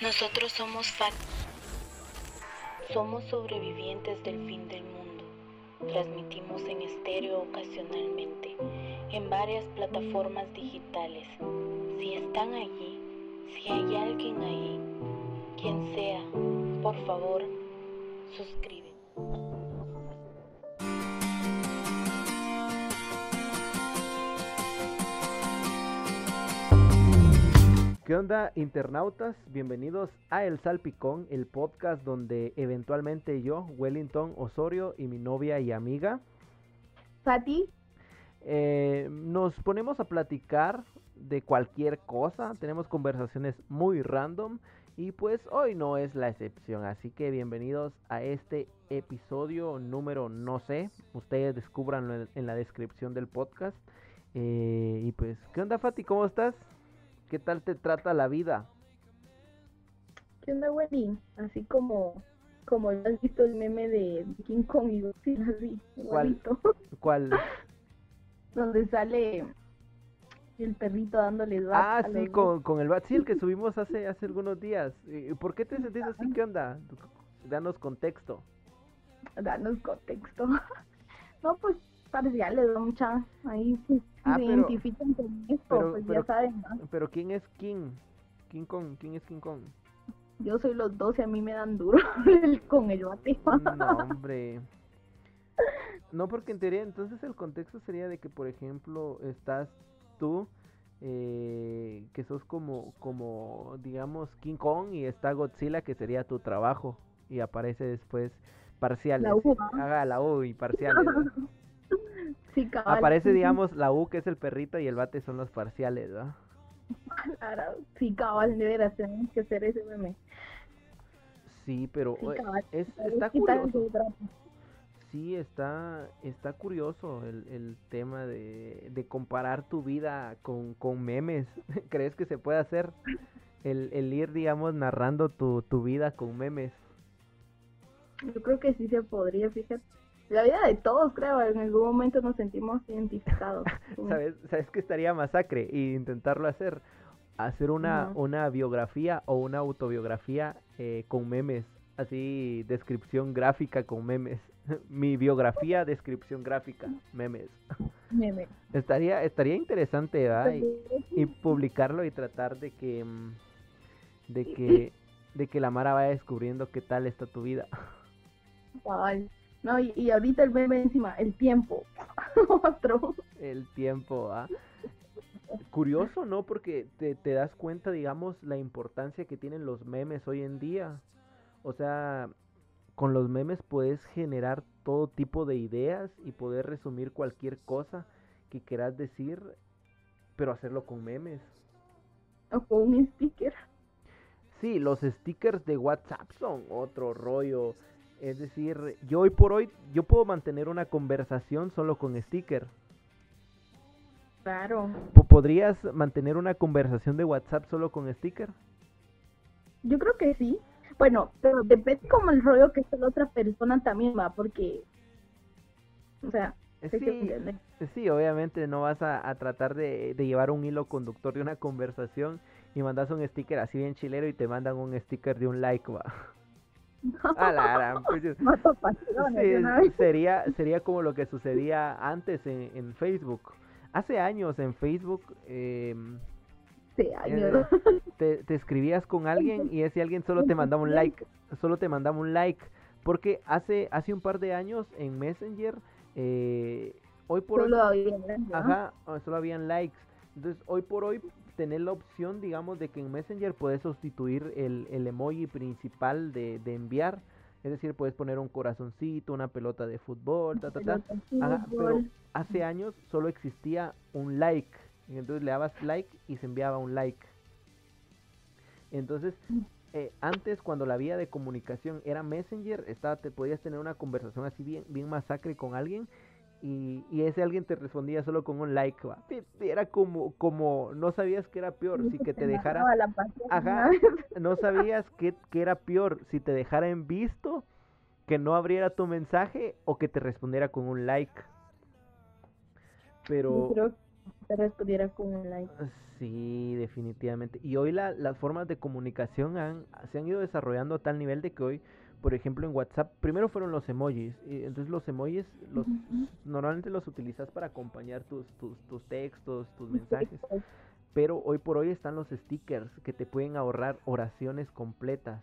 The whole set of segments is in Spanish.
Nosotros somos FAT. Somos sobrevivientes del fin del mundo. Transmitimos en estéreo ocasionalmente, en varias plataformas digitales. Si están allí, si hay alguien ahí, quien sea, por favor, suscríbete. ¿Qué onda, internautas? Bienvenidos a El Salpicón, el podcast donde eventualmente yo, Wellington Osorio y mi novia y amiga, Fati, eh, nos ponemos a platicar de cualquier cosa. Tenemos conversaciones muy random y pues hoy no es la excepción. Así que bienvenidos a este episodio número no sé. Ustedes descubranlo en, la descripción del podcast. Eh, y pues, ¿qué onda, Fati? ¿Cómo estás? ¿Qué tal te trata la vida? ¿qué onda, Wendy? Así como, como ya has visto el meme de King Kong y Godzilla, así, ¿Cuál? igualito, ¿Cuál? donde sale el perrito dándole bat Ah, a sí, los con, con el bat, sí, el que subimos hace, hace algunos días. ¿Y ¿Por qué te sentís así? ¿Qué onda? Danos contexto. danos contexto. no, pues parciales, ¿no? mucha, ahí Ah, se pero- identifican con esto, pero- pues pero- ya saben, ¿no? Pero ¿quién es King? King Kong, ¿quién es King Kong? yo soy los dos y a mí me dan duro el- con el bate. No, hombre. No, porque en teoría, entonces el contexto sería de que, por ejemplo, estás tú, eh, que sos como, como, digamos, King Kong y está Godzilla, que sería tu trabajo. Y aparece después parciales. La U, ¿ah? Haga la U y parciales. sí, cabal. Aparece, digamos, la U, que es el perrito, y el bate son los parciales, ¿va? claro, Sí, cabal, de veras, tenemos que hacer ese meme. Sí, pero Sí, cabal. es, está curioso. Sí, está, está curioso el, el tema de, de comparar tu vida con, con memes. ¿Crees que se puede hacer? El, el ir, digamos, narrando tu, tu vida con memes. Yo creo que sí se podría, fíjate. La vida de todos, creo, en algún momento nos sentimos identificados. ¿Sabes, ¿Sabes qué estaría masacre? Y intentarlo hacer. Hacer una, una biografía o una autobiografía eh, con memes. Así, descripción gráfica con memes. Mi biografía, descripción gráfica, memes. meme. Estaría, estaría interesante, ¿verdad? Y- Pues, y publicarlo y tratar de que mm, de que de que la Mara vaya descubriendo qué tal está tu vida. cabal. No, y, y ahorita el meme encima, el tiempo. Otro. El tiempo, ¿ah? Curioso, ¿no? Porque te, te das cuenta, digamos, la importancia que tienen los memes hoy en día. O sea, con los memes puedes generar todo tipo de ideas y poder resumir cualquier cosa que quieras decir, pero hacerlo con memes. O con un sticker. Sí, los stickers de WhatsApp son otro rollo. Es decir, yo hoy por hoy, yo puedo mantener una conversación solo con sticker. Claro. Po- ¿Podrías mantener una conversación de WhatsApp solo con sticker? Yo creo que sí. Bueno, pero depende como el rollo que esté la otra persona también va, porque. O sea, Sí, sí, obviamente no vas a, a tratar de, de llevar un hilo conductor de una conversación y mandas un sticker así bien chilero y te mandan un sticker de un like, va. A la gran, pues, Sí, sería, sería como lo que sucedía antes en, en Facebook. Hace años en Facebook em, Sí, eh, Dios. te, te escribías con alguien y ese alguien solo te mandaba un like, solo te mandaba un like. Porque hace, hace un par de años en Messenger, eh, hoy por hoy, Solo había, ¿no? ajá, solo habían likes. Entonces, hoy por hoy, tener la opción, digamos, de que en Messenger puedes sustituir el, el emoji principal de, de enviar. Es decir, puedes poner un corazoncito, una pelota de fútbol, ta, ta, ta. Ajá, pero hace años solo existía un like. Entonces le dabas like y se enviaba un like. Entonces, eh, antes cuando la vía de comunicación era Messenger, estaba, te podías tener una conversación así bien, bien masacre con alguien y, y ese alguien te respondía solo con un like. Era como, como, no sabías que era peor, si que te dejara, Ajá. ¿no? sabías que, que era peor, si te dejara en visto, que no abriera tu mensaje o que te respondiera con un like. Pero, Yo creo te respondiera con un like. Sí, definitivamente. Y hoy la, las formas de comunicación han, se han ido desarrollando a tal nivel de que hoy, por ejemplo, en WhatsApp, primero fueron los emojis. Y entonces los emojis los, normalmente los utilizas para acompañar tus, tus, tus textos, tus mensajes. Pero hoy por hoy están los stickers que te pueden ahorrar oraciones completas.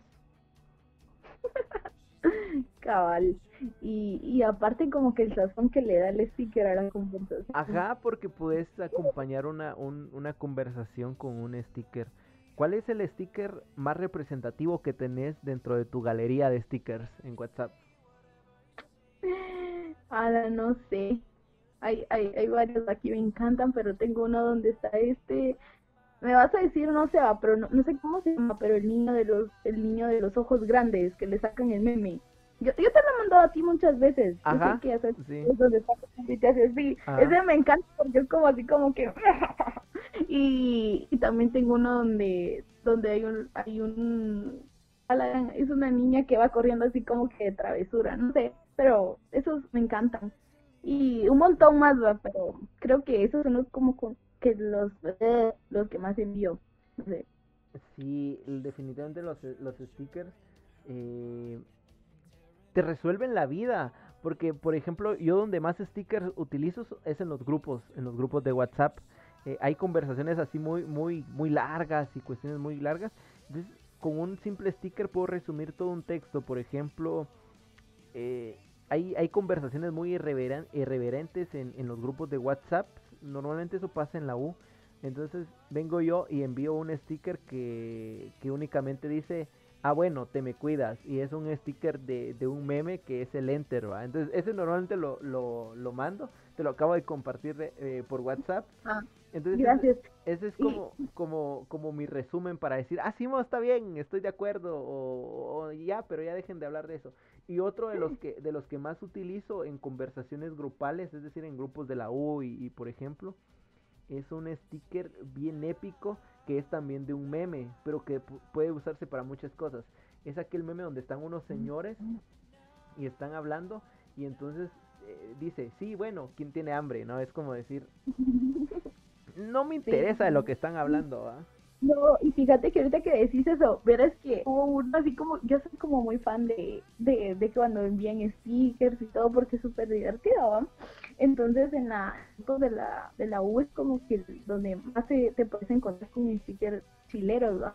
Cabal. Y, y aparte como que el sazón que le da el sticker a la conversación. Ajá, porque puedes acompañar una, un, una conversación con un sticker. ¿Cuál es el sticker más representativo que tenés dentro de tu galería de stickers en WhatsApp? Ahora no sé. Hay, hay, hay varios aquí me encantan, pero tengo uno donde está este. Me vas a decir, no sé, pero no, no sé cómo se llama, pero el niño de los el niño de los ojos grandes que le sacan el meme. Yo, yo te lo he mandado a ti muchas veces. Ajá, que haces, sí. donde está y te haces así. Ajá. Ese me encanta porque es como así como que... y, también tengo uno donde donde hay un... Hay un es una niña que va corriendo así como que de travesura, no sé, pero esos me encantan. Y un montón más, ¿va? pero creo que esos son los como con- que los, eh, los que más envío. No sé. Sí, definitivamente los, los stickers eh, te resuelven la vida. Porque, por ejemplo, yo donde más stickers utilizo es en los grupos, en los grupos de WhatsApp. Eh, hay conversaciones así muy, muy, muy largas y cuestiones muy largas. Entonces, con un simple sticker puedo resumir todo un texto. Por ejemplo, eh, hay, hay conversaciones muy irreveren- irreverentes en, los grupos de WhatsApp. Normalmente eso pasa en la U. Entonces vengo yo y envío un sticker que, que únicamente dice, ah bueno, te me cuidas. Y es un sticker de, de un meme que es el enter. Entonces ese normalmente lo, lo, lo mando, te lo acabo de compartir eh, por WhatsApp. Ah, Entonces gracias. ese es como, como, como mi resumen para decir, ah, sí, mo, está bien, estoy de acuerdo, o, o ya, pero ya dejen de hablar de eso. Y otro de los que, de los que más utilizo en conversaciones grupales, es decir, en grupos de la U y, y, por ejemplo, es un sticker bien épico que es también de un meme, pero que pu- puede usarse para muchas cosas. Es aquel meme donde están unos señores y están hablando y entonces eh, dice, sí, bueno, ¿quién tiene hambre? ¿No? Es como decir, no me interesa de lo que están hablando, ¿ah? No, y fíjate que ahorita que decís eso, verás que hubo uno así como, yo soy como muy fan de, de, de cuando envían stickers y todo porque es súper divertido, ¿va? Entonces en la de la, de la U es como que donde más te, te puedes encontrar con stickers chileros, ¿va?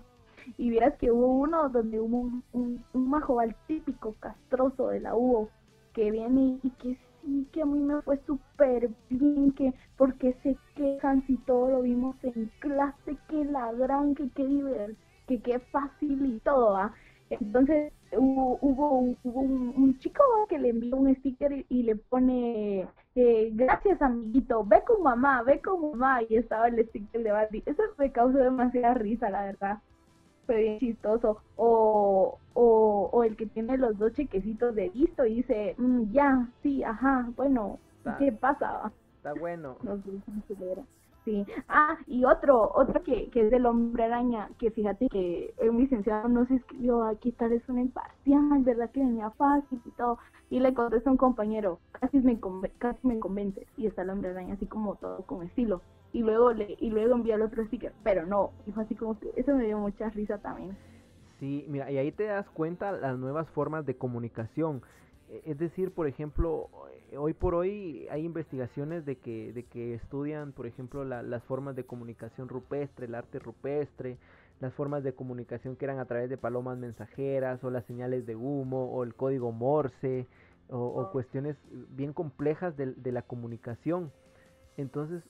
Y vieras que hubo uno donde hubo un, un, un majobal típico castroso de la U que viene y que sí, que a mí me fue súper bien, que porque se quejan si todo lo vimos en clase, que ladrán, que qué divertido, que qué fácil y todo, ¿va? Entonces hubo, hubo, un, hubo un, chico que le envió un sticker y, y le pone, eh, gracias amiguito, ve con mamá, ve con mamá, y estaba el sticker de Barbie. Eso me causó demasiada risa, la verdad fue bien chistoso. O, o, o el que tiene los dos chequecitos de visto y dice, "Mm, ya, sí, ajá, bueno, Está- ¿qué pasa? Está bueno. Sí. Ah, y otro, otro que, que es del hombre araña, que fíjate que un licenciado nos escribió, aquí tal es una imparcial, ¿verdad? Que venía fácil y todo. Y le contesta un compañero, casi me, casi me convences. Y está el hombre araña así como todo con estilo. Y luego le, y luego envía el otro sticker, pero no, y fue así como que eso me dio mucha risa también. Sí, mira, y ahí te das cuenta las nuevas formas de comunicación. E- Es decir, por ejemplo, eh, hoy por hoy hay investigaciones de que, de que estudian, por ejemplo, la- las formas de comunicación rupestre, el arte rupestre, las formas de comunicación que eran a través de palomas mensajeras, o las señales de humo, o el código Morse, o, o cuestiones bien complejas de, de la comunicación. Entonces,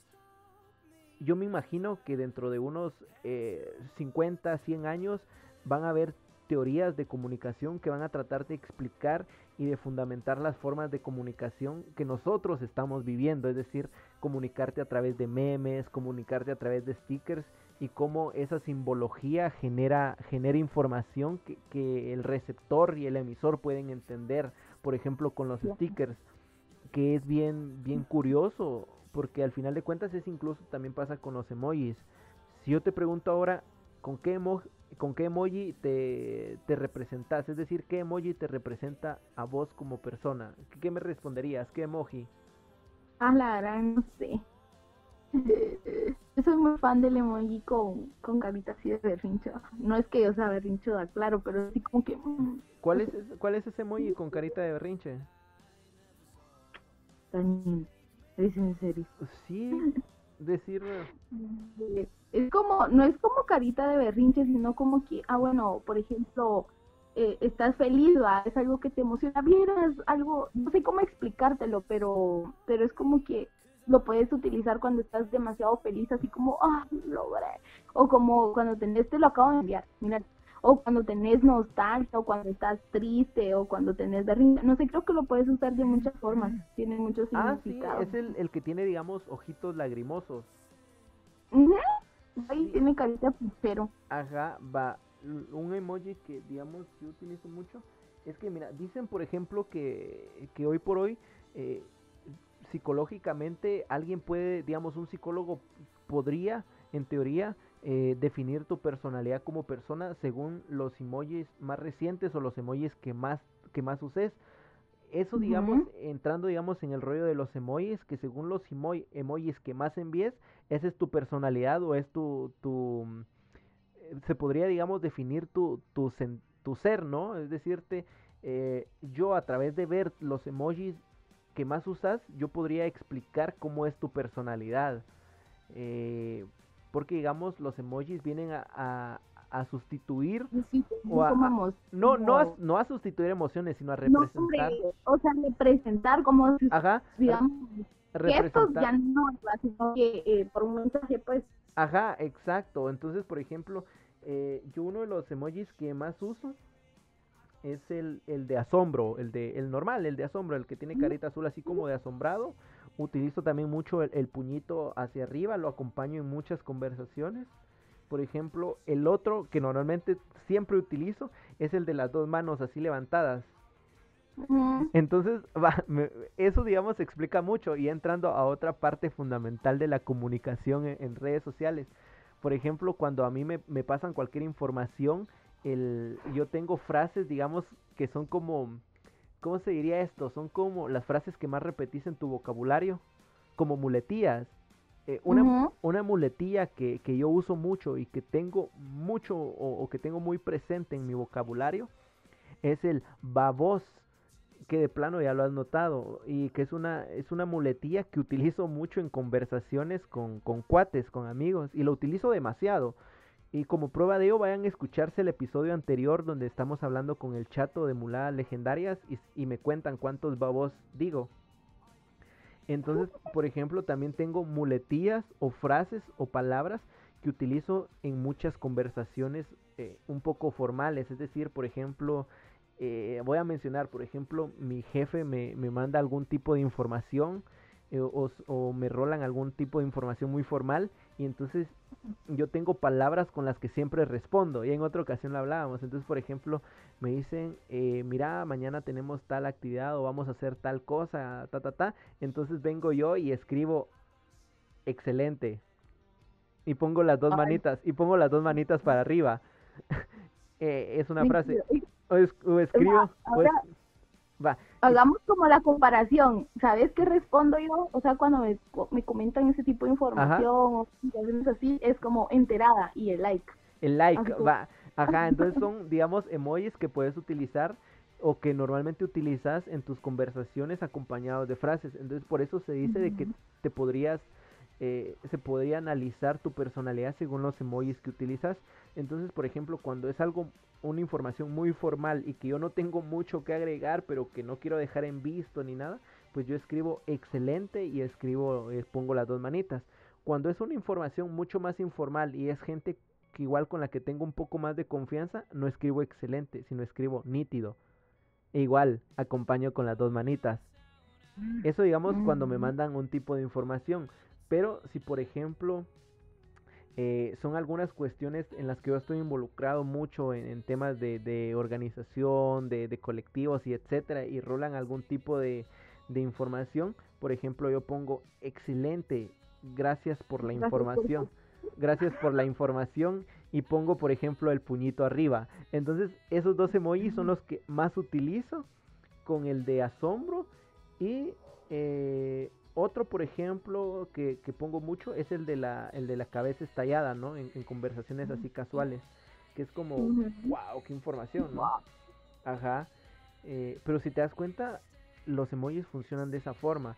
yo me imagino que dentro de unos eh, 50, 100 años van a haber teorías de comunicación que van a tratar de explicar y de fundamentar las formas de comunicación que nosotros estamos viviendo, es decir, comunicarte a través de memes, comunicarte a través de stickers y cómo esa simbología genera, genera información que, que el receptor y el emisor pueden entender, por ejemplo, con los stickers, que es bien, bien curioso, porque al final de cuentas es incluso también pasa con los emojis. Si yo te pregunto ahora, ¿con qué, emo- con qué emoji te, te representas? Es decir, ¿qué emoji te representa a vos como persona? ¿Qué, qué me responderías? ¿Qué emoji? Ah, la verdad, no sé. Eh, soy muy fan del emoji con, con carita así de berrincho. No es que yo sea berrinchuda, claro, pero así como que... mm, ¿Cuál es, ese- ¿Cuál es ese emoji con carita de berrinche? Daniel, ¿eres en serio? Sí, decir... Es como, no es como carita de berrinche, sino como que, ah, bueno, por ejemplo, eh, estás feliz, ¿va? es algo que te emociona, vieras algo, no sé cómo explicártelo, pero, pero es como que lo puedes utilizar cuando estás demasiado feliz, así como, ah, logré, o como cuando tenés, te lo acabo de enviar, mira, o cuando tenés nostalgia, o cuando estás triste, o cuando tenés berrinche, no sé, creo que lo puedes usar de muchas formas, tiene muchos Ah, sí, significados. es el, el que tiene, digamos, ojitos lagrimosos. Ahí Sí. tiene carita puchero. Ajá, va. Un emoji que, digamos, yo utilizo mucho. Es que, mira, dicen, por ejemplo, que, que hoy por hoy, eh, psicológicamente, alguien puede, digamos, un psicólogo podría, en teoría, eh, definir tu personalidad como persona según los emojis más recientes o los emojis que más, que más uses. Eso, digamos, entrando, digamos, en el rollo de los emojis, que según los emoj- emojis que más envíes, esa es tu personalidad o es tu, tu mm, eh, se podría, digamos, definir tu, tu, ser, ¿no? Es decirte, eh, yo a través de ver los emojis que más usas, yo podría explicar cómo es tu personalidad. Eh, porque, digamos, los emojis vienen a, a- a sustituir, Sí, O a- no, no, a, no a sustituir emociones, sino a no, representar. o sea, representar como Ajá, digamos, representar. ya no, sino que eh, por un mensaje, pues, Ajá, exacto. Entonces, por ejemplo, eh, yo uno de los emojis que más uso es el, el de asombro, el de el normal, el de asombro, el que tiene carita azul así como de asombrado. Utilizo también mucho el, el puñito hacia arriba, lo acompaño en muchas conversaciones. Por ejemplo, el otro que normalmente siempre utilizo es el de las dos manos así levantadas. Entonces, va, me- eso digamos explica mucho y entrando a otra parte fundamental de la comunicación en, en redes sociales. Por ejemplo, cuando a mí me, me pasan cualquier información, el, yo tengo frases, digamos, que son como, ¿cómo se diría esto? Son como las frases que más repetís en tu vocabulario, como muletillas. Eh, una, una muletilla que, que yo uso mucho y que tengo mucho o, o que tengo muy presente en mi vocabulario es el babos, que de plano ya lo has notado y que es una, es una muletilla que utilizo mucho en conversaciones con, con cuates, con amigos y lo utilizo demasiado. Y como prueba de ello vayan a escucharse el episodio anterior donde estamos hablando con el chato de muladas legendarias y, me cuentan cuántos babos digo. Entonces, por ejemplo, también tengo muletillas o frases o palabras que utilizo en muchas conversaciones eh, un poco formales. Es decir, por ejemplo, eh, voy a mencionar, por ejemplo, mi jefe me, me manda algún tipo de información eh, o, me rolan algún tipo de información muy formal y entonces yo tengo palabras con las que siempre respondo. Y en otra ocasión lo hablábamos. Entonces, por ejemplo, me dicen, eh, mira, mañana tenemos tal actividad o vamos a hacer tal cosa, ta, ta, ta. Entonces vengo yo y escribo, excelente. Y pongo las dos Ay. manitas, y pongo las dos manitas para arriba. Eh, es una frase. O, es- o escribo. o es- va. Hagamos como la comparación. ¿Sabes qué respondo yo? O sea, cuando me, co- me comentan ese tipo de información o así, es como enterada y el like. El like, Así va. Ajá, entonces son, digamos, emojis que puedes utilizar o que normalmente utilizas en tus conversaciones acompañados de frases. Entonces, por eso se dice de que te podrías, eh, se podría analizar tu personalidad según los emojis que utilizas. Entonces, por ejemplo, cuando es algo, una información muy formal y que yo no tengo mucho que agregar, pero que no quiero dejar en visto ni nada, pues yo escribo excelente y escribo, eh, pongo las dos manitas. Cuando es una información mucho más informal y es gente que igual con la que tengo un poco más de confianza, no escribo excelente, sino escribo nítido. E igual, acompaño con las dos manitas. Eso digamos cuando me Mm. mandan un tipo de información. Pero si por ejemplo eh, son algunas cuestiones en las que yo estoy involucrado mucho en, en temas de, de organización, de, de colectivos y etcétera, y rolan algún tipo de, de información, por ejemplo yo pongo excelente, gracias por la información, gracias por la información y pongo por ejemplo el puñito arriba. Entonces esos dos emojis son los que más utilizo con el de asombro y eh, otro, por ejemplo, que, que, pongo mucho es el de la, el de la cabeza estallada, ¿no? En, conversaciones así casuales, que es como, wow, qué información, ¿no? Ajá. Eh, pero si te das cuenta, los emojis funcionan de esa forma.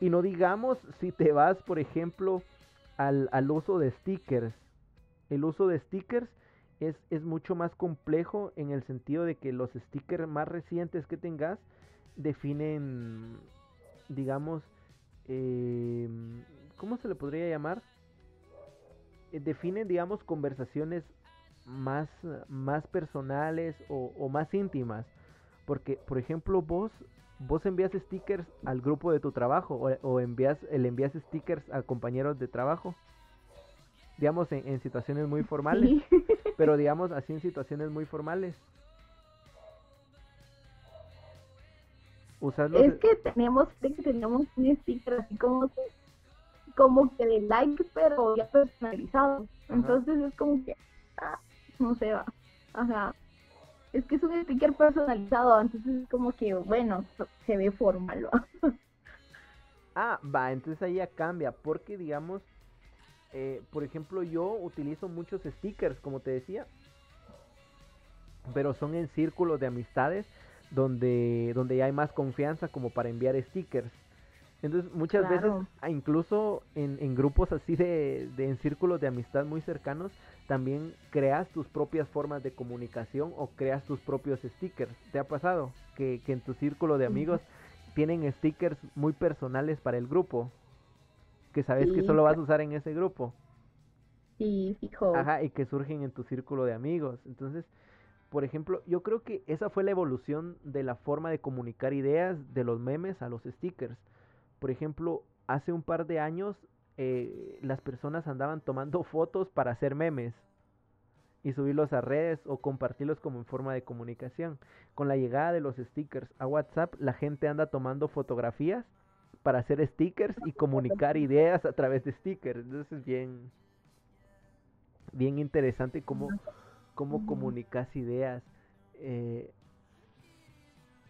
Y no digamos si te vas, por ejemplo, al, al uso de stickers. El uso de stickers es, es, mucho más complejo en el sentido de que los stickers más recientes que tengas definen, digamos, eh, ¿cómo se le podría llamar? Eh, definen, digamos, conversaciones más, más personales o, o más íntimas. Porque, por ejemplo, vos vos envías stickers al grupo de tu trabajo o, envías, le envías stickers a compañeros de trabajo. Digamos en, situaciones muy formales. Pero digamos así en situaciones muy formales. Es que tenemos, tenemos un sticker así como que, como que de like, pero ya personalizado. Entonces es como que, ah, no se va. Ajá es que es un sticker personalizado, entonces es como que, bueno, se ve formal. ah, va, entonces ahí ya cambia, porque digamos, eh, por ejemplo, yo utilizo muchos stickers, como te decía, pero son en círculos de amistades donde, donde ya hay más confianza como para enviar stickers. Entonces muchas veces, ah, incluso en, en grupos así de, de, en círculos de amistad muy cercanos, también creas tus propias formas de comunicación o creas tus propios stickers. ¿Te ha pasado que, que en tu círculo de amigos tienen stickers muy personales para el grupo? Que sabes que solo vas a usar en ese grupo. Sí, fijo. Ajá, y que surgen en tu círculo de amigos. Entonces, por ejemplo, yo creo que esa fue la evolución de la forma de comunicar ideas de los memes a los stickers. Por ejemplo, hace un par de años eh, las personas andaban tomando fotos para hacer memes y subirlos a redes o compartirlos como en forma de comunicación. Con la llegada de los stickers a WhatsApp, la gente anda tomando fotografías para hacer stickers y comunicar ideas a través de stickers. Entonces es bien, bien interesante cómo, cómo comunicas ideas. Eh,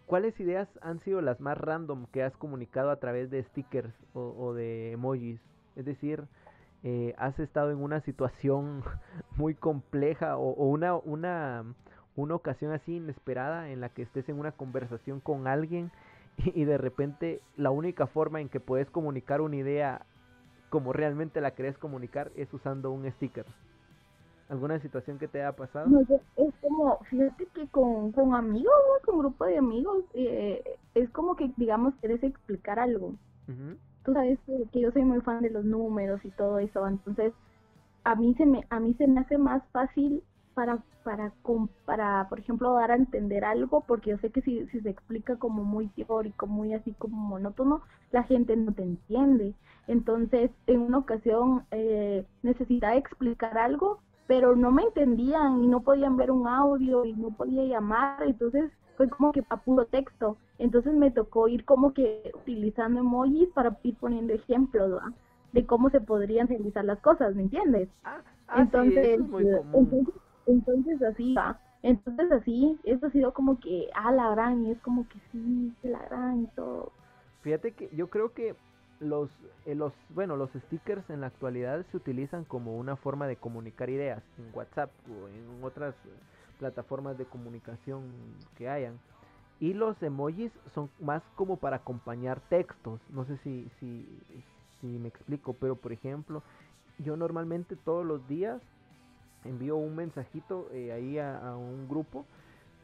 ¿Cuáles ideas han sido las más random que has comunicado a través de stickers o de emojis? Es decir, eh, has estado en una situación muy compleja o, una, una, una, ocasión así inesperada en la que estés en una conversación con alguien y, de repente la única forma en que puedes comunicar una idea como realmente la querés comunicar es usando un sticker. ¿Alguna situación que te haya pasado? No es como, fíjate que con, con amigos, con grupo de amigos, eh, es como que, digamos, quieres explicar algo tú sabes que yo soy muy fan de los números y todo eso, entonces a mí se me, a mí se me hace más fácil para, para, para, por ejemplo, dar a entender algo, porque yo sé que si, si se explica como muy teórico, muy así como monótono, la gente no te entiende. Entonces, en una ocasión eh, necesitaba explicar algo, pero no me entendían y no podían ver un audio y no podía llamar, entonces fue como que a puro texto. Entonces me tocó ir como que utilizando emojis para ir poniendo ejemplos de cómo se podrían realizar las cosas, ¿me entiendes? Ah, ah entonces, entonces, así va. Entonces así, esto ha sido como que, ah, la gran, y es como que sí, la gran y todo. Fíjate que yo creo que los, eh, los, bueno, los stickers en la actualidad se utilizan como una forma de comunicar ideas en WhatsApp o en otras plataformas de comunicación que hayan. Y los emojis son más como para acompañar textos. No sé si, si, me explico, pero por ejemplo, yo normalmente todos los días envío un mensajito eh, ahí a, un grupo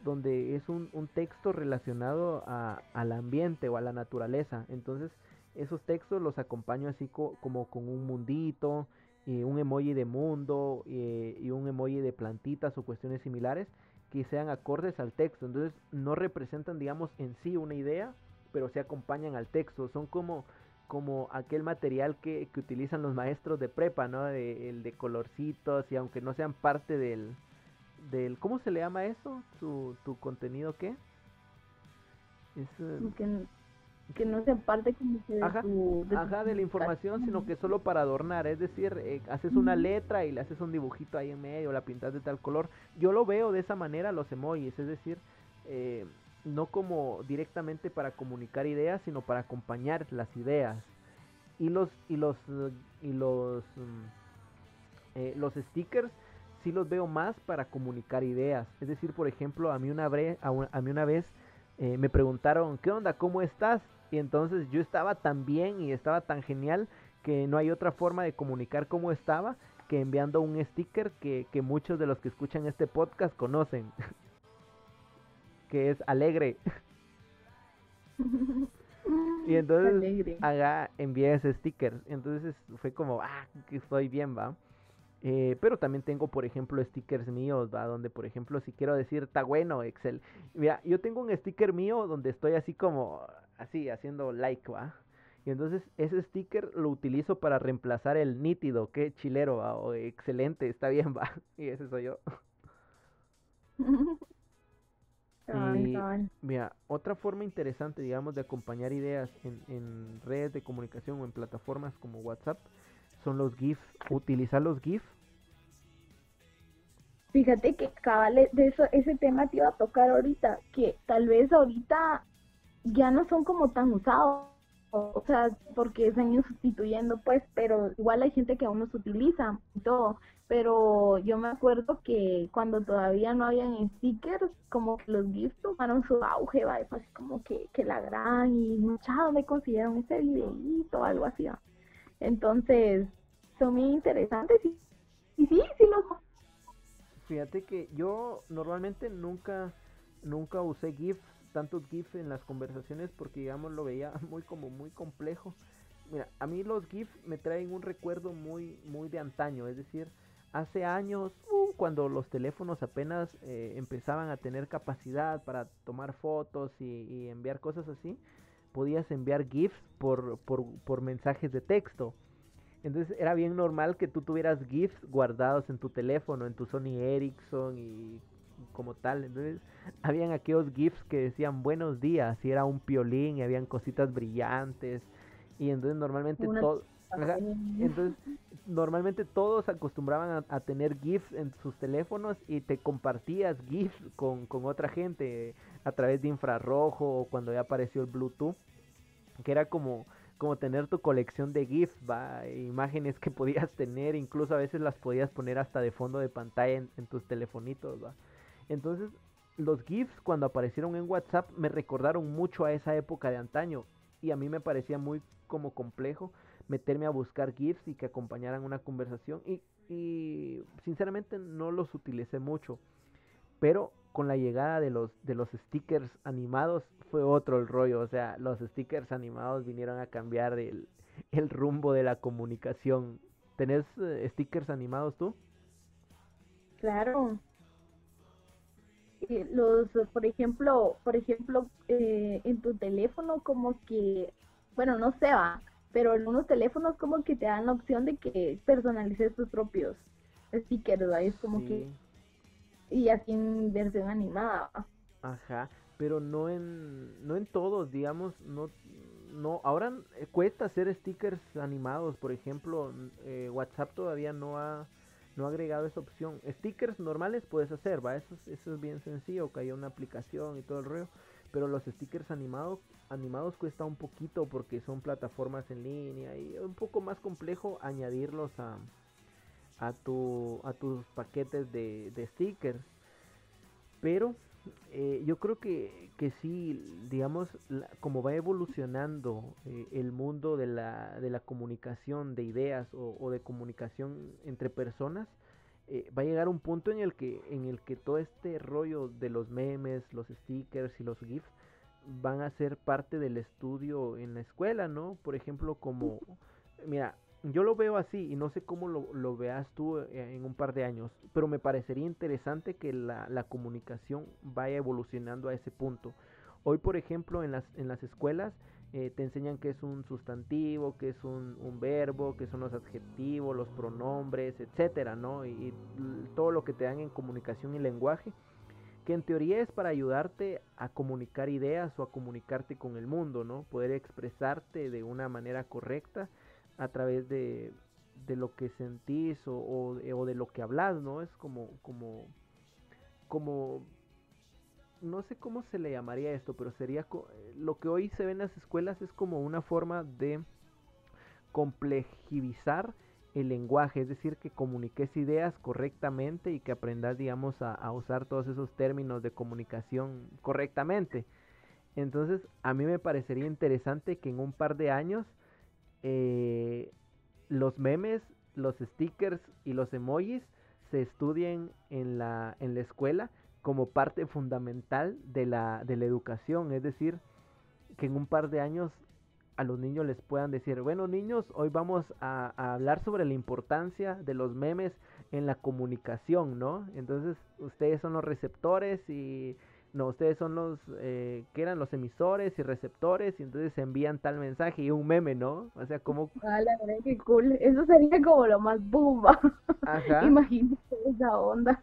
donde es un, un texto relacionado a, al ambiente o a la naturaleza. Entonces, esos textos los acompaño así como con un mundito, y un emoji de mundo eh, y un emoji de plantitas o cuestiones similares que sean acordes al texto. Entonces no representan, digamos, en sí una idea, pero se acompañan al texto. Son como, como aquel material que, que utilizan los maestros de prepa, ¿no? De, el de colorcitos y aunque no sean parte del, del ¿cómo se le llama eso? ¿Tu, tu contenido qué? Es, que no sea parte como de, ajá, de, de la información, sino que solo para adornar, es decir, eh, haces una letra y le haces un dibujito ahí en medio, la pintas de tal color. Yo lo veo de esa manera los emojis, es decir, eh, no como directamente para comunicar ideas, sino para acompañar las ideas. y los y los y los mm, eh, los stickers sí los veo más para comunicar ideas. Es decir, por ejemplo, a mí una, a, mí una vez eh, me preguntaron, ¿qué onda? ¿Cómo estás? Y entonces yo estaba tan bien y estaba tan genial que no hay otra forma de comunicar cómo estaba que enviando un sticker que, que muchos de los que escuchan este podcast conocen. que es alegre. y entonces haga, envié ese sticker. Entonces fue como, ah, que estoy bien, va. Eh, pero también tengo, por ejemplo, stickers míos, ¿va? Donde, por ejemplo, si quiero decir, está bueno, Excel. Mira, yo tengo un sticker mío donde estoy así como, así, haciendo like, ¿va? Y entonces ese sticker lo utilizo para reemplazar el nítido, que chilero, ¿va? O excelente, está bien, va. Y ese soy yo. y, mira, otra forma interesante, digamos, de acompañar ideas en, en redes de comunicación o en plataformas como WhatsApp son los GIFs. Utilizar los GIFs Fíjate que cabal de eso, ese tema te iba a tocar ahorita, que tal vez ahorita ya no son como tan usados, o sea, porque se han ido sustituyendo, pues, pero igual hay gente que aún los utiliza y todo. Pero yo me acuerdo que cuando todavía no habían stickers, como que los GIFs tomaron su auge, ¿va? así como que, que la gran y mucha me consiguieron ese videíto algo así, Entonces, son muy interesantes y, y sí, sí los Fíjate que yo normalmente nunca, nunca usé GIFs, tantos GIFs en las conversaciones porque digamos lo veía muy como muy complejo. Mira, a mí los GIFs me traen un recuerdo muy, muy de antaño, es decir, hace años, uh, cuando los teléfonos apenas eh, empezaban a tener capacidad para tomar fotos y, enviar cosas así, podías enviar GIFs por, por, por mensajes de texto. Entonces era bien normal que tú tuvieras GIFs guardados en tu teléfono, en tu Sony Ericsson y como tal. Entonces habían aquellos GIFs que decían buenos días y era un piolín y habían cositas brillantes. Y entonces normalmente todo... Entonces, normalmente todos acostumbraban a, tener GIFs en sus teléfonos y te compartías GIFs con, con otra gente a través de infrarrojo o cuando ya apareció el Bluetooth, que era como como tener tu colección de GIFs, ¿va? imágenes que podías tener, incluso a veces las podías poner hasta de fondo de pantalla en, tus telefonitos. ¿va? Entonces, los GIFs cuando aparecieron en WhatsApp me recordaron mucho a esa época de antaño y a mí me parecía muy como complejo meterme a buscar GIFs y que acompañaran una conversación y, y sinceramente no los utilicé mucho. Pero con la llegada de los, de los stickers animados fue otro el rollo. O sea, los stickers animados vinieron a cambiar el, el rumbo de la comunicación. ¿Tenés eh, stickers animados tú? Claro. Los, por ejemplo, por ejemplo, eh, en tu teléfono como que, bueno, no sé, va, pero en unos teléfonos como que te dan la opción de que personalices tus propios stickers, ¿va? Es como que y así en versión animada. Ajá, pero no en no en todos, digamos, no no ahora eh, cuesta hacer stickers animados, por ejemplo, eh, WhatsApp todavía no ha no ha agregado esa opción. Stickers normales puedes hacer, va, eso, eso es bien sencillo, que haya una aplicación y todo el rollo, pero los stickers animados animados cuesta un poquito porque son plataformas en línea y es un poco más complejo añadirlos a a, tu, a tus paquetes de, stickers. Pero eh, yo creo que, que sí, digamos, como va evolucionando eh, el mundo de la, de la comunicación de ideas o, de comunicación entre personas, eh, va a llegar un punto en el que en el que todo este rollo de los memes, los stickers y los gifs van a ser parte del estudio en la escuela, ¿no? Por ejemplo, como mira, yo lo veo así y no sé cómo lo, veas tú eh, en un par de años, pero me parecería interesante que la, comunicación vaya evolucionando a ese punto. Hoy, por ejemplo, en las, en las escuelas eh, te enseñan qué es un sustantivo, qué es un, verbo, qué son los adjetivos, los pronombres, etcétera, ¿no? y, todo lo que te dan en comunicación y lenguaje, que en teoría es para ayudarte a comunicar ideas o a comunicarte con el mundo, ¿no? Poder expresarte de una manera correcta a través de, de lo que sentís o, o, de lo que hablas, ¿no? Es como, como, como, no sé cómo se le llamaría esto, pero sería lo que hoy se ve en las escuelas es como una forma de complejizar el lenguaje, es decir, que comuniques ideas correctamente y que aprendas, digamos, a, usar todos esos términos de comunicación correctamente. Entonces, a mí me parecería interesante que en un par de años eh, los memes, los stickers y los emojis se estudien en la, en la escuela como parte fundamental de la, de la educación, es decir, que en un par de años a los niños les puedan decir, bueno niños, hoy vamos a, hablar sobre la importancia de los memes en la comunicación, ¿no? Entonces ustedes son los receptores y no, ustedes son los eh, que eran los emisores y receptores y entonces envían tal mensaje y un meme, ¿no? O sea, como... Ah, la verdad que cool. Eso sería como lo más bomba. Ajá. Imagínate esa onda.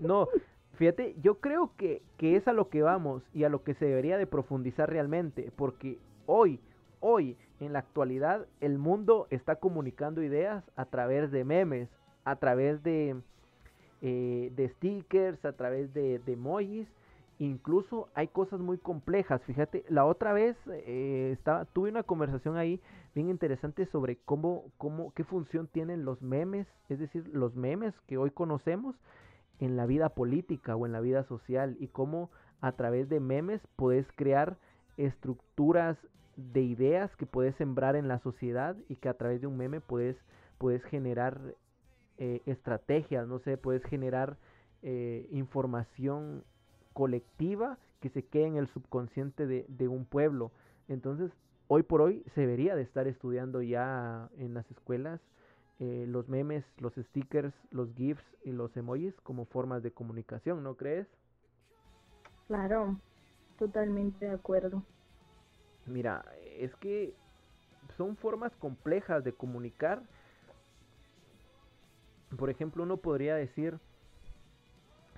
No, fíjate, yo creo que, que es a lo que vamos y a lo que se debería de profundizar realmente, porque hoy hoy, en la actualidad, el mundo está comunicando ideas a través de memes, a través de, eh, de stickers, a través de, de, emojis. Incluso hay cosas muy complejas. Fíjate, la otra vez eh, estaba, tuve una conversación ahí bien interesante sobre cómo, cómo, qué función tienen los memes, es decir, los memes que hoy conocemos en la vida política o en la vida social y cómo a través de memes puedes crear estructuras de ideas que puedes sembrar en la sociedad y que a través de un meme puedes, puedes generar eh, estrategias, no sé, puedes generar eh, información colectiva que se quede en el subconsciente de, un pueblo. Entonces, hoy por hoy se debería de estar estudiando ya en las escuelas eh, los memes, los stickers, los GIFs y los emojis como formas de comunicación, ¿no crees? Claro, totalmente de acuerdo. Mira, es que son formas complejas de comunicar. Por ejemplo, uno podría decir,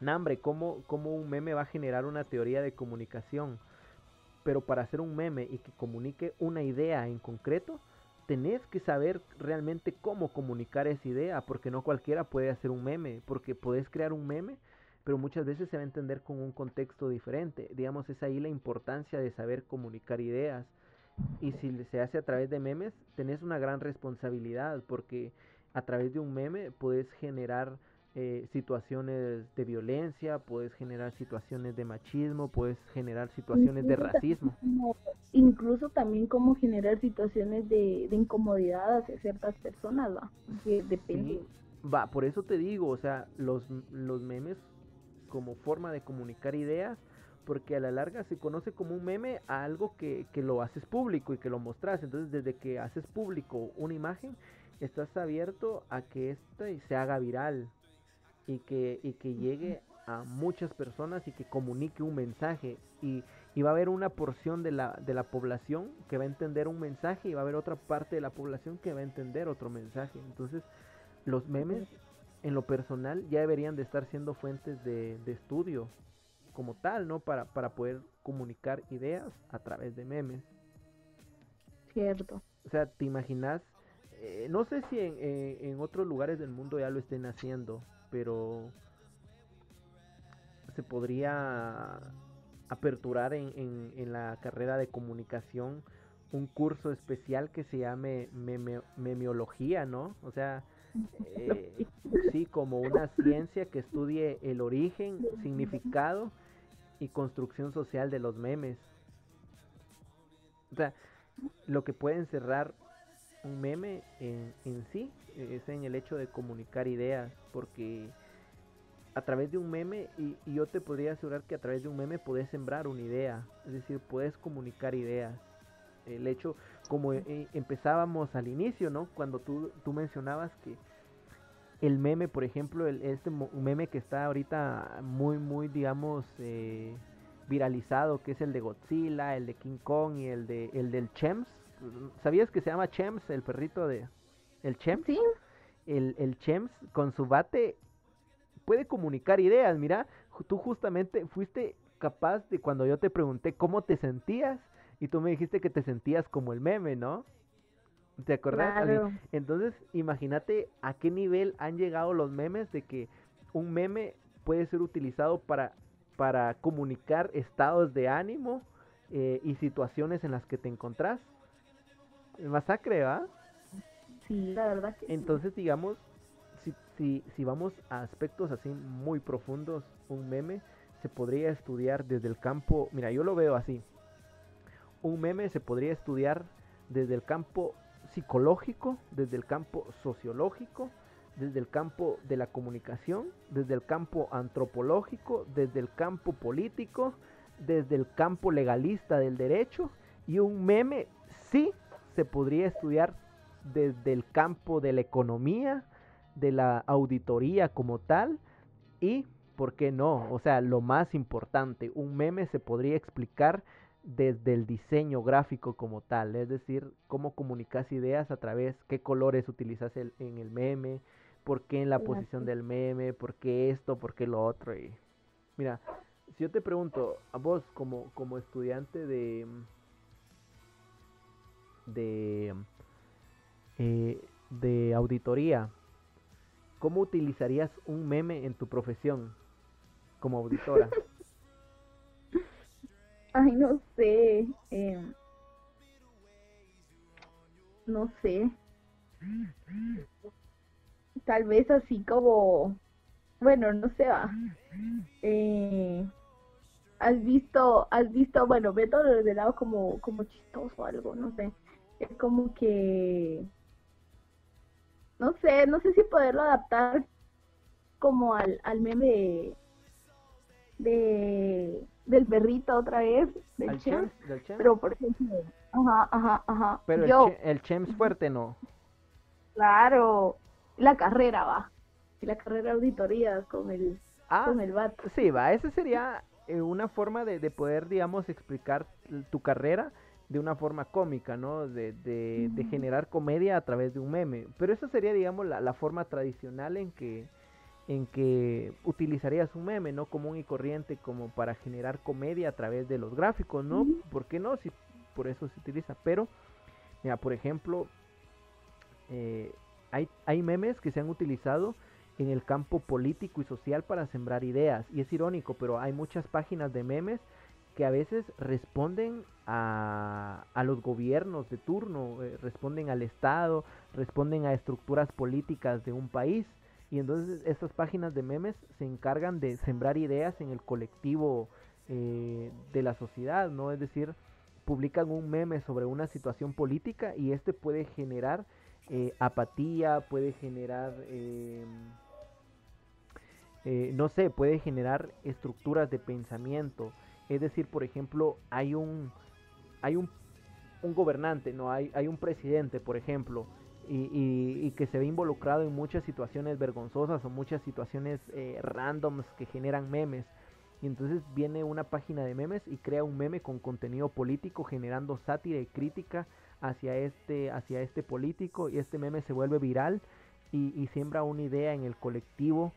Nambre, ¿cómo, ¿cómo un meme va a generar una teoría de comunicación? Pero para hacer un meme y que comunique una idea en concreto, tenés que saber realmente cómo comunicar esa idea, porque no cualquiera puede hacer un meme, porque podés crear un meme, pero muchas veces se va a entender con un contexto diferente. Digamos, es ahí la importancia de saber comunicar ideas. Y si se hace a través de memes, tenés una gran responsabilidad, porque a través de un meme puedes generar eh, situaciones de violencia, puedes generar situaciones de machismo, puedes generar situaciones de racismo. incluso también como generar situaciones de, incomodidad hacia ciertas personas, va, depende. va, por eso te digo, o sea, los, los memes como forma de comunicar ideas, porque a la larga se conoce como un meme a algo que, lo haces público y que lo mostras. Entonces, desde que haces público una imagen, estás abierto a que esta se haga viral y que, y que llegue a muchas personas y que comunique un mensaje. Y, y, va a haber una porción de la, de la población que va a entender un mensaje y va a haber otra parte de la población que va a entender otro mensaje. Entonces, los memes en lo personal ya deberían de estar siendo fuentes de, estudio como tal, ¿no? Para, para poder comunicar ideas a través de memes. Cierto. O sea, ¿te imaginas? Eh, no sé si en, eh, en otros lugares del mundo ya lo estén haciendo, pero se podría aperturar en, en, en, la carrera de comunicación un curso especial que se llame memiología, ¿no? O sea, eh, sí, como una ciencia que estudie el origen, significado y construcción social de los memes. O sea, lo que puede encerrar un meme en, en sí es en el hecho de comunicar ideas, porque a través de un meme, y, yo te podría asegurar que a través de un meme puedes sembrar una idea, es decir, puedes comunicar ideas. El hecho, como eh, empezábamos al inicio, ¿no? Cuando tú, tú mencionabas que el meme, por ejemplo, el, este meme que está ahorita muy, muy, digamos, eh, viralizado, que es el de Godzilla, el de King Kong y el de el del Chems. ¿Sabías que se llama Chems, el perrito de el Chems? Sí. El, el Chems con su bate puede comunicar ideas. Mira, tú justamente fuiste capaz de cuando yo te pregunté cómo te sentías y tú me dijiste que te sentías como el meme, ¿no? ¿Te acuerdas? Entonces, imagínate a qué nivel han llegado los memes de que un meme puede ser utilizado para, para comunicar estados de ánimo eh, y situaciones en las que te encontrás. Masacre, ¿va? Sí, la verdad que Entonces, digamos, si, si, si vamos a aspectos así muy profundos, un meme se podría estudiar desde el campo, mira, yo lo veo así. Un meme se podría estudiar desde el campo psicológico, desde el campo sociológico, desde el campo de la comunicación, desde el campo antropológico, desde el campo político, desde el campo legalista del derecho y un meme sí se podría estudiar desde el campo de la economía, de la auditoría como tal y, ¿por qué no? O sea, lo más importante, un meme se podría explicar desde el diseño gráfico como tal, es decir, cómo comunicas ideas a través, qué colores utilizas el, en el meme, por qué en la posición del meme, por qué esto, por qué lo otro. Y mira, si yo te pregunto, a vos como, como estudiante de de eh, de auditoría, ¿cómo utilizarías un meme en tu profesión como auditora? Ay, no sé. em, no sé. Tal vez así como, bueno, no sé, va. Eh, has visto, has visto, bueno, ve todo el lado como, como chistoso o algo, no sé. Es como que, no sé, no sé si poderlo adaptar como al, al meme de, de- del perrito otra vez, del ¿Al Chems, Chems? ¿Del Chems? pero por ejemplo, ajá, ajá, ajá. Pero el, Yo, el Chems fuerte no. claro, la carrera va, y la carrera auditoría con el, Ah, con el vato. sí, va, esa sería eh, una forma de, de poder, digamos, explicar tu carrera de una forma cómica, ¿no? De, de, de generar comedia a través de un meme. Pero esa sería, digamos, la, la forma tradicional en que, en que utilizarías un meme, ¿no? Común y corriente, como para generar comedia a través de los gráficos, ¿no? ¿Por qué no? Si por eso se utiliza. Pero, mira, por ejemplo, eh, hay, hay memes que se han utilizado en el campo político y social para sembrar ideas. Y es irónico, pero hay muchas páginas de memes que a veces responden a, los gobiernos de turno, eh, responden al Estado, responden a estructuras políticas de un país. Y entonces estas páginas de memes se encargan de sembrar ideas en el colectivo eh, de la sociedad, ¿no? Es decir, publican un meme sobre una situación política y este puede generar eh, apatía, puede generar, eh, eh, no sé, puede generar estructuras de pensamiento. Es decir, por ejemplo, hay un, hay un, un gobernante, no hay, hay un presidente, por ejemplo, y, y- y que se ve involucrado en muchas situaciones vergonzosas o muchas situaciones eh, randoms que generan memes. Y entonces viene una página de memes y crea un meme con contenido político generando sátira y crítica hacia este, hacia este político y este meme se vuelve viral y, y siembra una idea en el colectivo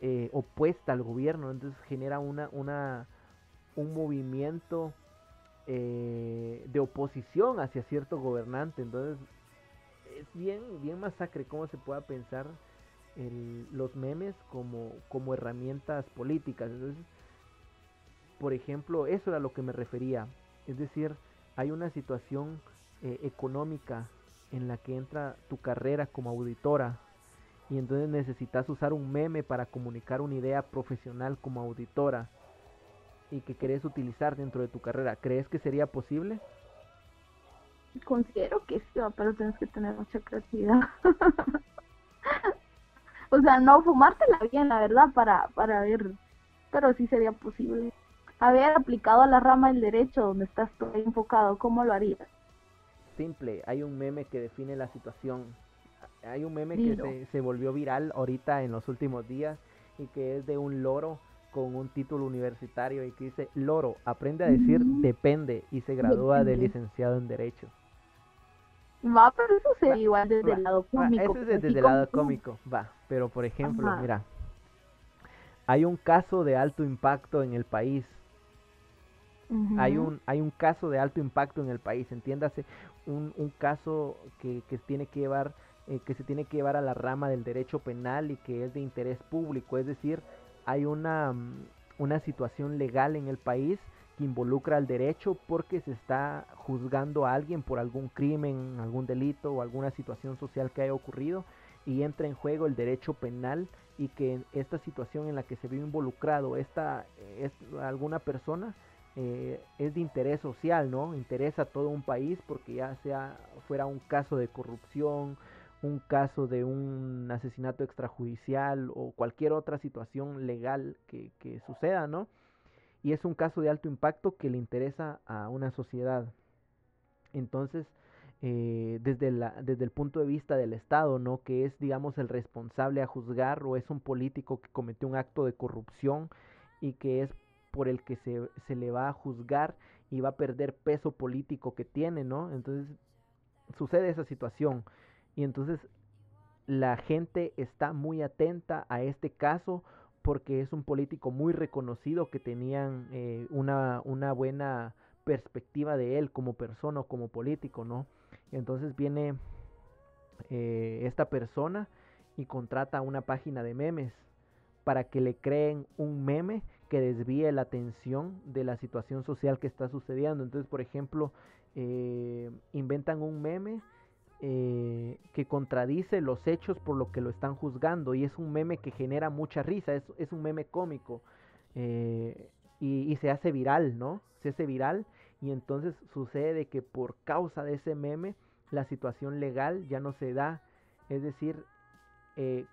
eh, opuesta al gobierno. Entonces genera una, una, un movimiento eh, de oposición hacia cierto gobernante. Entonces es bien, bien masacre cómo se pueda pensar el- los memes como, como herramientas políticas. Entonces, por ejemplo, eso era lo que me refería. Es decir, hay una situación eh, económica en la que entra tu carrera como auditora y entonces necesitas usar un meme para comunicar una idea profesional como auditora y que querés utilizar dentro de tu carrera. ¿Crees que sería posible? Considero que sí, pero tienes que tener mucha creatividad. o sea, no fumártela bien, la verdad, para, para ver, pero sí sería posible. Haber aplicado a la rama del derecho donde estás tú enfocado, ¿cómo lo harías? Simple, hay un meme que define la situación. Hay un meme Dilo. que se, se volvió viral ahorita en los últimos días y que es de un loro con un título universitario y que dice, loro, aprende a decir depende y se gradúa de licenciado en Derecho. Va, pero eso sería Va, igual desde Va, el lado va, cómico. ese es pues, desde el lado cómico, va, pero por ejemplo, Ajá. mira, hay un caso de alto impacto en el país hay un hay un caso de alto impacto en el país entiéndase un, un caso que, que tiene que llevar eh, que se tiene que llevar a la rama del derecho penal y que es de interés público es decir hay una mm, una situación legal en el país que involucra al derecho porque se está juzgando a alguien por algún crimen, algún delito o alguna situación social que haya ocurrido y entra en juego el derecho penal y que esta situación en la que se ve involucrado esta es alguna persona eh, es de interés social, ¿no? Interesa a todo un país porque ya sea fuera un caso de corrupción, un caso de un asesinato extrajudicial o cualquier otra situación legal que, suceda, ¿no? Y es un caso de alto impacto que le interesa a una sociedad. Entonces, eh, desde, la, desde el punto de vista del Estado, ¿no? Que es, digamos, el responsable a juzgar o es un político que cometió un acto de corrupción y que es por el que se, se le va a juzgar y va a perder peso político que tiene, ¿no? Entonces sucede esa situación y entonces la gente está muy atenta a este caso porque es un político muy reconocido que tenían eh, una, una buena perspectiva de él como persona o como político, ¿no? Entonces viene eh, esta persona y contrata una página de memes para que le creen un meme que desvíe la atención de la situación social que está sucediendo. Entonces, por ejemplo, eh, inventan un meme eh, que contradice los hechos por lo que lo están juzgando y es un meme que genera mucha risa, es, es un meme cómico eh, y, y, se hace viral, ¿no? Se hace viral y entonces sucede que por causa de ese meme la situación legal ya no se da, es decir,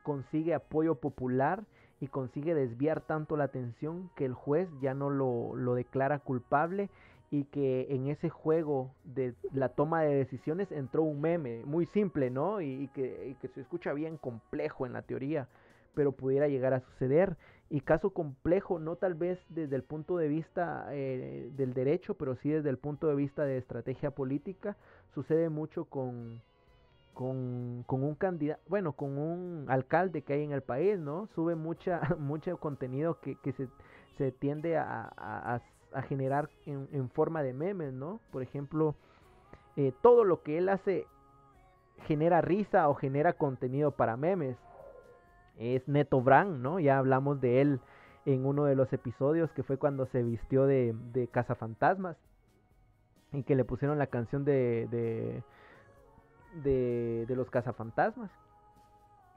consigue apoyo popular y consigue desviar tanto la atención que el juez ya no lo, lo declara culpable y que en ese juego de la toma de decisiones entró un meme muy simple, ¿no? Y, que, que, se escucha bien complejo en la teoría, pero pudiera llegar a suceder. Y caso complejo, no tal vez desde el punto de vista eh, del derecho, pero sí desde el punto de vista de estrategia política, sucede mucho con, con, con un candidato, bueno, con un alcalde que hay en el país, ¿no? Sube mucha, mucho contenido que, que se, se tiende a, a, a generar en, en, forma de memes, ¿no? Por ejemplo, eh, todo lo que él hace genera risa o genera contenido para memes. Es Neto Brand, ¿no? Ya hablamos de él en uno de los episodios que fue cuando se vistió de, de cazafantasmas y que le pusieron la canción de, de de, de los cazafantasmas.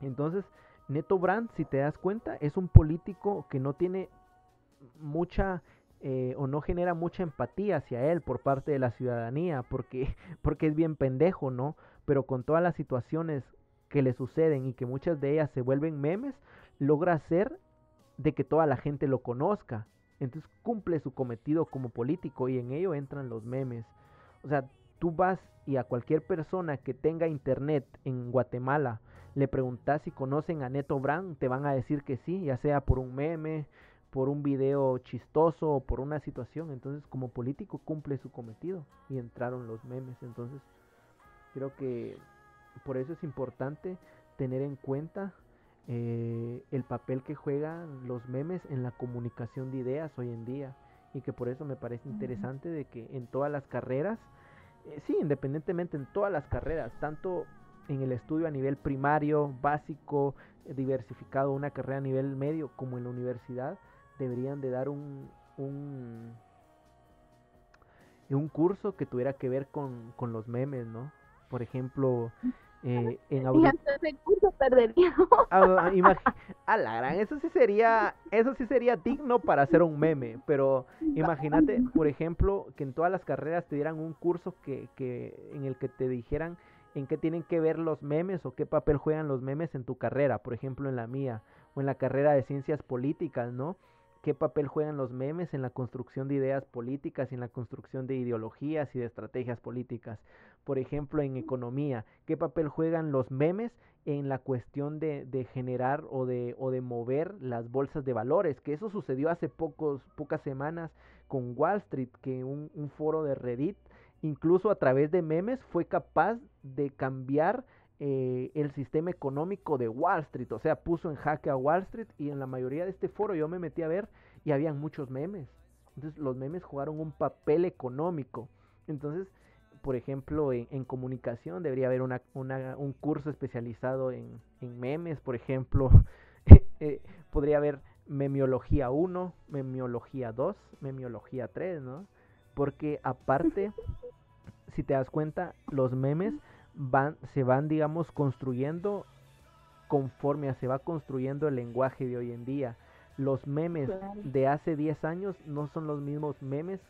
Entonces, Neto Brand, si te das cuenta, es un político que no tiene mucha eh, o no genera mucha empatía hacia él por parte de la ciudadanía, porque, porque es bien pendejo, ¿no? Pero con todas las situaciones que le suceden y que muchas de ellas se vuelven memes, logra hacer de que toda la gente lo conozca. Entonces cumple su cometido como político y en ello entran los memes. O sea, tú vas y a cualquier persona que tenga internet en Guatemala le preguntas si conocen a Neto Brand, te van a decir que sí, ya sea por un meme, por un video chistoso o por una situación. Entonces, como político cumple su cometido y entraron los memes. Entonces, creo que por eso es importante tener en cuenta eh, el papel que juegan los memes en la comunicación de ideas hoy en día. Y que por eso me parece interesante de que en todas las carreras eh, sí, independientemente en todas las carreras, tanto en el estudio a nivel primario, básico, diversificado, una carrera a nivel medio, como en la universidad, deberían de dar un, un, un curso que tuviera que ver con, con los memes, ¿no? Por ejemplo, eh, en audio... ese curso perdería. Ah, a la gran, eso sí sería, eso sí sería digno para hacer un meme, pero imagínate, por ejemplo, que en todas las carreras te dieran un curso que, que en el que te dijeran en qué tienen que ver los memes o qué papel juegan los memes en tu carrera, por ejemplo en la mía, o en la carrera de ciencias políticas, ¿no? Qué papel juegan los memes en la construcción de ideas políticas y en la construcción de ideologías y de estrategias políticas. Por ejemplo, en economía, qué papel juegan los memes en la cuestión de, generar o de, o de mover las bolsas de valores, que eso sucedió hace pocas semanas con Wall Street, que un foro de Reddit, incluso a través de memes, fue capaz de cambiar eh, el sistema económico de Wall Street, o sea, puso en jaque a Wall Street y en la mayoría de este foro yo me metí a ver y habían muchos memes. Entonces los memes jugaron un papel económico. Entonces, por ejemplo, en, comunicación debería haber un curso especializado en, memes, por ejemplo. eh, podría haber memiología 1, memiología 2, memiología 3, ¿no? Porque aparte, si te das cuenta, los memes van, se van, digamos, construyendo conforme se va construyendo el lenguaje de hoy en día. Los memes de hace 10 años no son los mismos memes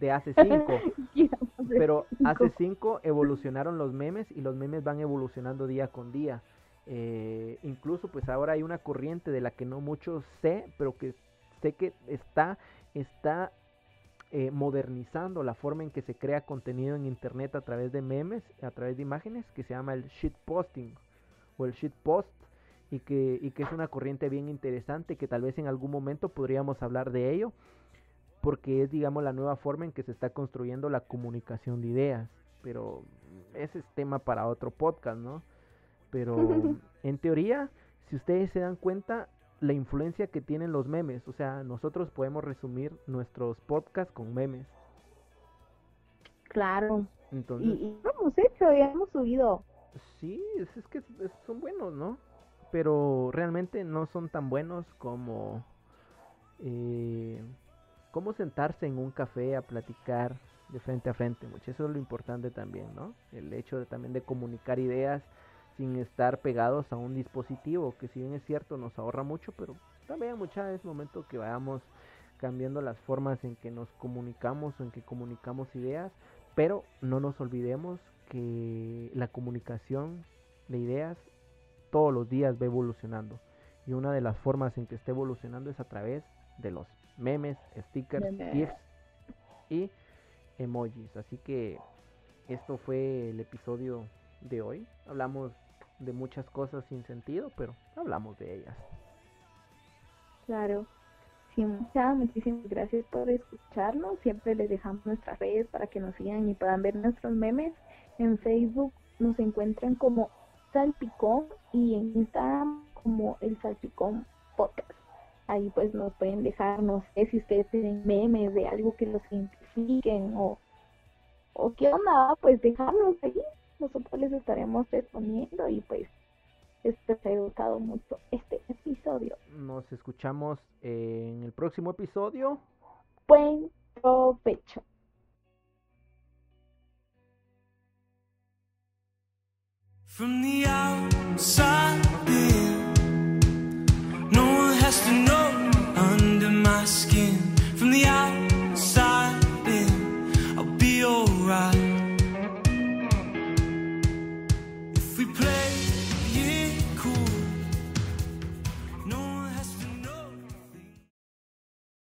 de hace 5. pero hace 5 evolucionaron los memes y los memes van evolucionando día con día. Eh, incluso pues ahora hay una corriente de la que no mucho sé, pero que sé que está, está eh, modernizando la forma en que se crea contenido en internet a través de memes, a través de imágenes, que se llama el shitposting o el shitpost y que, y que es una corriente bien interesante que tal vez en algún momento podríamos hablar de ello porque es digamos la nueva forma en que se está construyendo la comunicación de ideas. Pero ese es tema para otro podcast no pero en teoría si ustedes se dan cuenta la influencia que tienen los memes. O sea nosotros podemos resumir nuestros podcasts con memes. Claro. Entonces y, lo hemos hecho ya hemos subido. Sí es, es que son buenos no pero realmente no son tan buenos como eh, como sentarse en un café a platicar de frente a frente, mucho. Eso es lo importante también, ¿no? El hecho de también de comunicar ideas sin estar pegados a un dispositivo, que si bien es cierto nos ahorra mucho, pero también mucha es momento que vayamos cambiando las formas en que nos comunicamos o en que comunicamos ideas, pero no nos olvidemos que la comunicación de ideas todos los días va evolucionando. Y una de las formas en que está evolucionando es a través de los memes, stickers, GIFs y emojis. Así que esto fue el episodio de hoy. Hablamos de muchas cosas sin sentido, pero hablamos de ellas. Claro. Sí, muchísimas gracias por escucharnos. Siempre les dejamos nuestras redes para que nos sigan y puedan ver nuestros memes. En Facebook nos encuentran como Salpicón y en Instagram como el Salpicón Podcast. Ahí pues nos pueden dejar, no sé si ustedes tienen memes de algo que los identifiquen o, o qué onda, pues dejarnos ahí nosotros les estaremos respondiendo y pues espero que haya gustado mucho este episodio. Nos escuchamos en el próximo episodio. Buen provecho. From the outside in, no one has to know under my skin. From the outside.